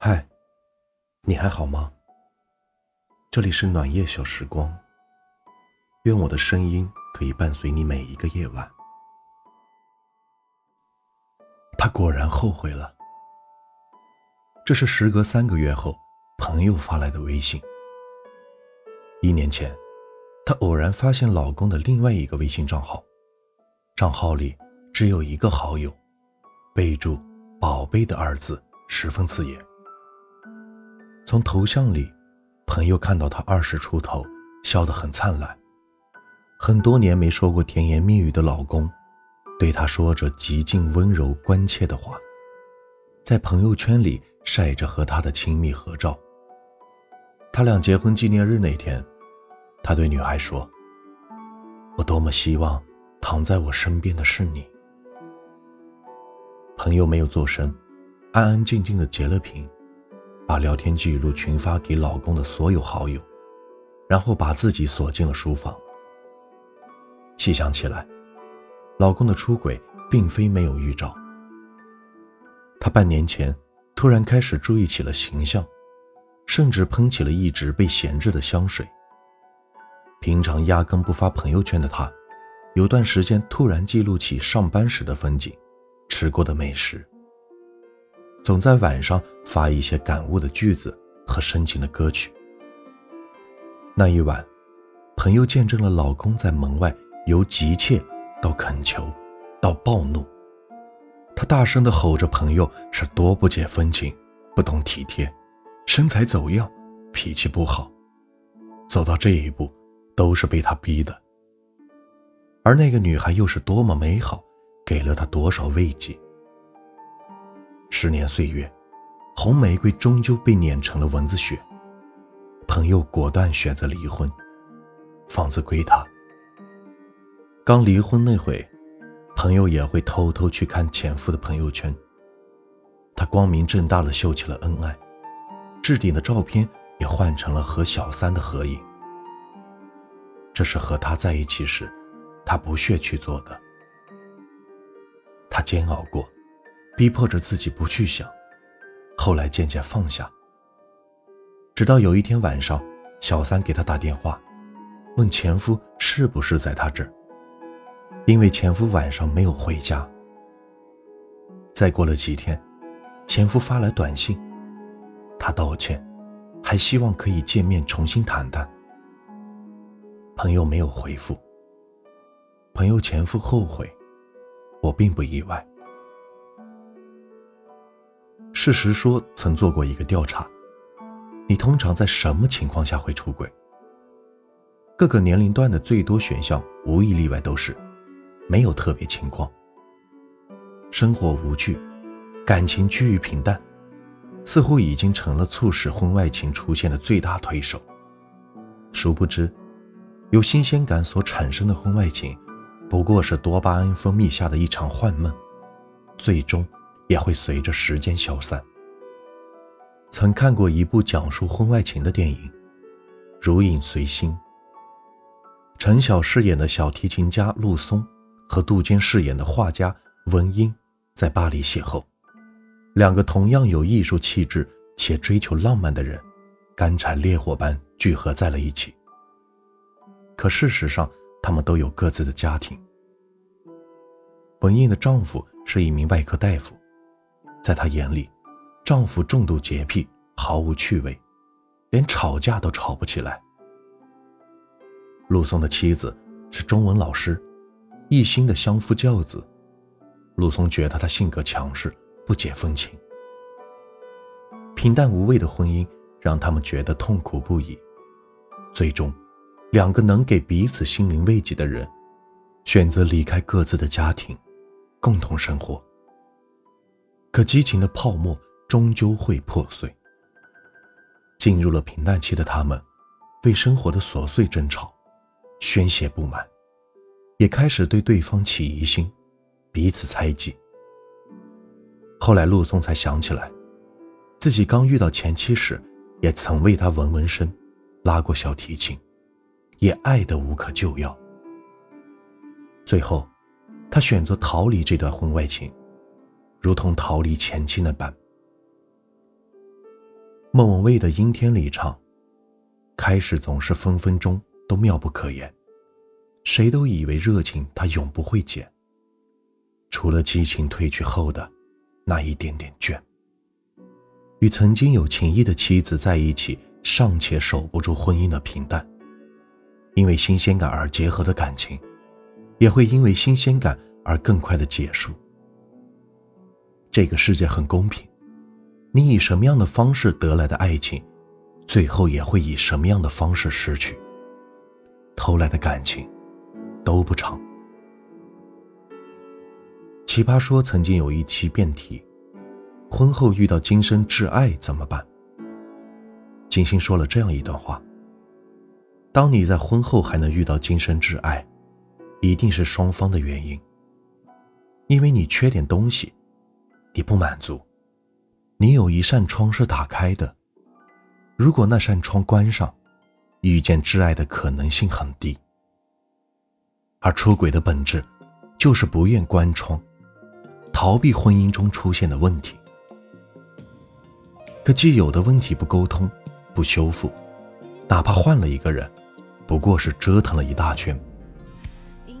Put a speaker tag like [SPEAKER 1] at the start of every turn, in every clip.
[SPEAKER 1] 嗨，你还好吗？这里是暖夜小时光，愿我的声音可以伴随你每一个夜晚。他果然后悔了。这是时隔三个月后朋友发来的微信。一年前，她偶然发现老公的另外一个微信账号，账号里只有一个好友，备注“宝贝”的二字十分刺眼。从头像里，朋友看到她二十出头，笑得很灿烂。很多年没说过甜言蜜语的老公，对她说着极尽温柔关切的话，在朋友圈里晒着和她的亲密合照。他俩结婚纪念日那天，他对女孩说：“我多么希望躺在我身边的是你。”朋友没有做声，安安静静的截了屏。把聊天记录群发给老公的所有好友，然后把自己锁进了书房。细想起来，老公的出轨并非没有预兆。他半年前突然开始注意起了形象，甚至喷起了一直被闲置的香水。平常压根不发朋友圈的他，有段时间突然记录起上班时的风景，吃过的美食。总在晚上发一些感悟的句子和深情的歌曲。那一晚，朋友见证了老公在门外由急切到恳求，到暴怒。他大声地吼着：“朋友是多不解风情，不懂体贴，身材走样，脾气不好，走到这一步都是被他逼的。”而那个女孩又是多么美好，给了他多少慰藉。十年岁月，红玫瑰终究被碾成了蚊子血。朋友果断选择离婚，房子归他。刚离婚那会，朋友也会偷偷去看前夫的朋友圈。他光明正大的秀起了恩爱，置顶的照片也换成了和小三的合影。这是和他在一起时，他不屑去做的。他煎熬过。逼迫着自己不去想，后来渐渐放下。直到有一天晚上，小三给他打电话，问前夫是不是在他这儿，因为前夫晚上没有回家。再过了几天，前夫发来短信，他道歉，还希望可以见面重新谈谈。朋友没有回复。朋友前夫后悔，我并不意外。事实说，曾做过一个调查，你通常在什么情况下会出轨？各个年龄段的最多选项，无一例外都是没有特别情况。生活无趣，感情趋于平淡，似乎已经成了促使婚外情出现的最大推手。殊不知，有新鲜感所产生的婚外情，不过是多巴胺分泌下的一场幻梦，最终。也会随着时间消散。曾看过一部讲述婚外情的电影《如影随心》。陈晓饰演的小提琴家陆松和杜鹃饰演的画家文英在巴黎邂逅，两个同样有艺术气质且追求浪漫的人，干柴烈火般聚合在了一起。可事实上，他们都有各自的家庭。文英的丈夫是一名外科大夫。在她眼里，丈夫重度洁癖，毫无趣味，连吵架都吵不起来。陆松的妻子是中文老师，一心的相夫教子。陆松觉得她性格强势，不解风情。平淡无味的婚姻让他们觉得痛苦不已。最终，两个能给彼此心灵慰藉的人，选择离开各自的家庭，共同生活。可激情的泡沫终究会破碎。进入了平淡期的他们，为生活的琐碎争吵，宣泄不满，也开始对对方起疑心，彼此猜忌。后来，陆松才想起来，自己刚遇到前妻时，也曾为她纹纹身，拉过小提琴，也爱得无可救药。最后，他选择逃离这段婚外情。如同逃离前妻那般，莫文蔚的《阴天》里唱：“开始总是分分钟都妙不可言，谁都以为热情它永不会减，除了激情褪去后的那一点点倦。”与曾经有情谊的妻子在一起，尚且守不住婚姻的平淡，因为新鲜感而结合的感情，也会因为新鲜感而更快的结束。这个世界很公平，你以什么样的方式得来的爱情，最后也会以什么样的方式失去。偷来的感情，都不长。奇葩说曾经有一期辩题。婚后遇到今生挚爱怎么办？金星说了这样一段话：当你在婚后还能遇到今生挚爱，一定是双方的原因。因为你缺点东西，你不满足，你有一扇窗是打开的，如果那扇窗关上，遇见挚爱的可能性很低。而出轨的本质，就是不愿关窗，逃避婚姻中出现的问题。可既有的问题不沟通、不修复，哪怕换了一个人，不过是折腾了一大圈。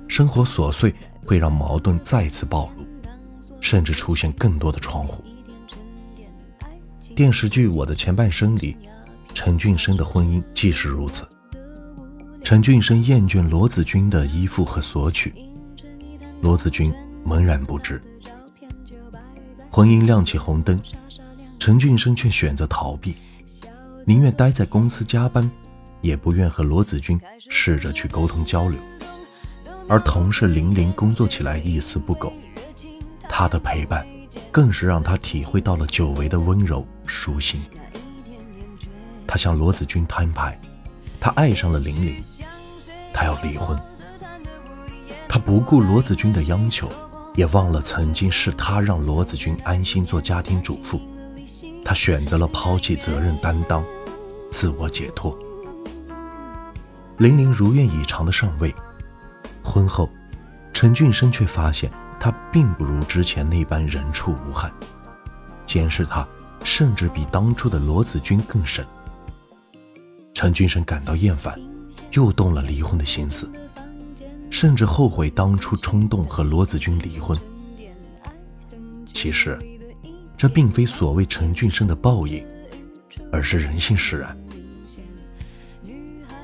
[SPEAKER 1] 生活琐碎会让矛盾再次暴露，甚至出现更多的窗户。电视剧《我的前半生》里，陈俊生的婚姻既是如此。陈俊生厌倦罗子君的依附和索取，罗子君懵然不知。婚姻亮起红灯。陈俊生却选择逃避，宁愿待在公司加班，也不愿和罗子君试着去沟通交流。而同事玲玲工作起来一丝不苟，她的陪伴更是让他体会到了久违的温柔舒心。他向罗子君摊牌，他爱上了玲玲，他要离婚。他不顾罗子君的央求，也忘了曾经是他让罗子君安心做家庭主妇。他选择了抛弃责任担当，自我解脱。玲玲如愿以偿的上位，婚后，陈俊生却发现他并不如之前那般人畜无害，监视他甚至比当初的罗子君更甚。陈俊生感到厌烦，又动了离婚的心思，甚至后悔当初冲动和罗子君离婚。其实。这并非所谓陈俊生的报应，而是人性使然。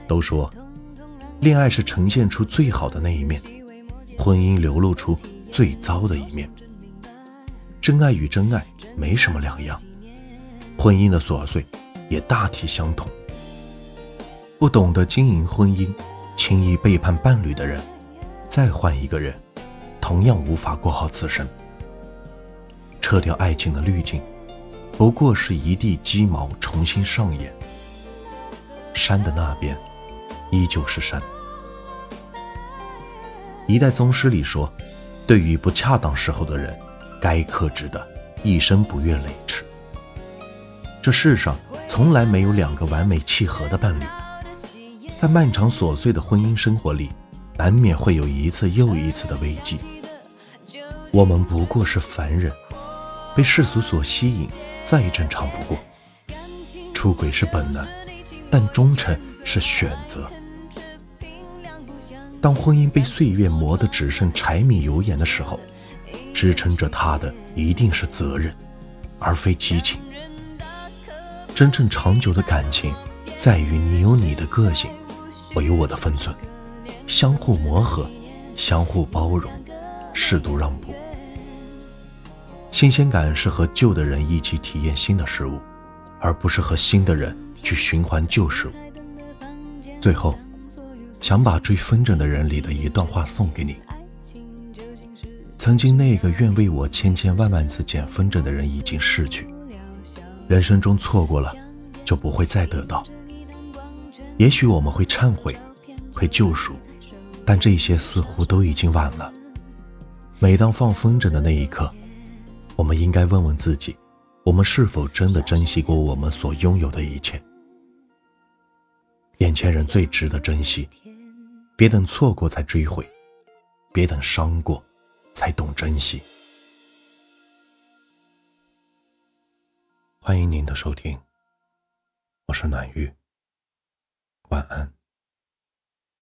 [SPEAKER 1] 都说，恋爱是呈现出最好的那一面，婚姻流露出最糟的一面。真爱与真爱没什么两样，婚姻的琐碎也大体相同。不懂得经营婚姻，轻易背叛伴侣的人，再换一个人，同样无法过好此生。撤掉爱情的滤镜，不过是一地鸡毛重新上演。山的那边，依旧是山。一代宗师里说，对于不恰当时候的人，该克制的，一生不越雷池。这世上从来没有两个完美契合的伴侣，在漫长琐碎的婚姻生活里，难免会有一次又一次的危机。我们不过是凡人。被世俗所吸引，再正常不过。出轨是本能，但忠诚是选择。当婚姻被岁月磨得只剩柴米油盐的时候，支撑着他的一定是责任，而非激情。真正长久的感情，在于你有你的个性，我有我的分寸，相互磨合，相互包容，适度让步。新鲜感是和旧的人一起体验新的事物，而不是和新的人去循环旧事物。最后，想把《追风筝的人》里的一段话送给你：曾经那个愿为我千千万万次捡风筝的人已经逝去，人生中错过了，就不会再得到。也许我们会忏悔，会救赎，但这些似乎都已经晚了。每当放风筝的那一刻。我们应该问问自己：我们是否真的珍惜过我们所拥有的一切？眼前人最值得珍惜，别等错过才追悔，别等伤过才懂珍惜。欢迎您的收听。我是暖玉，晚安。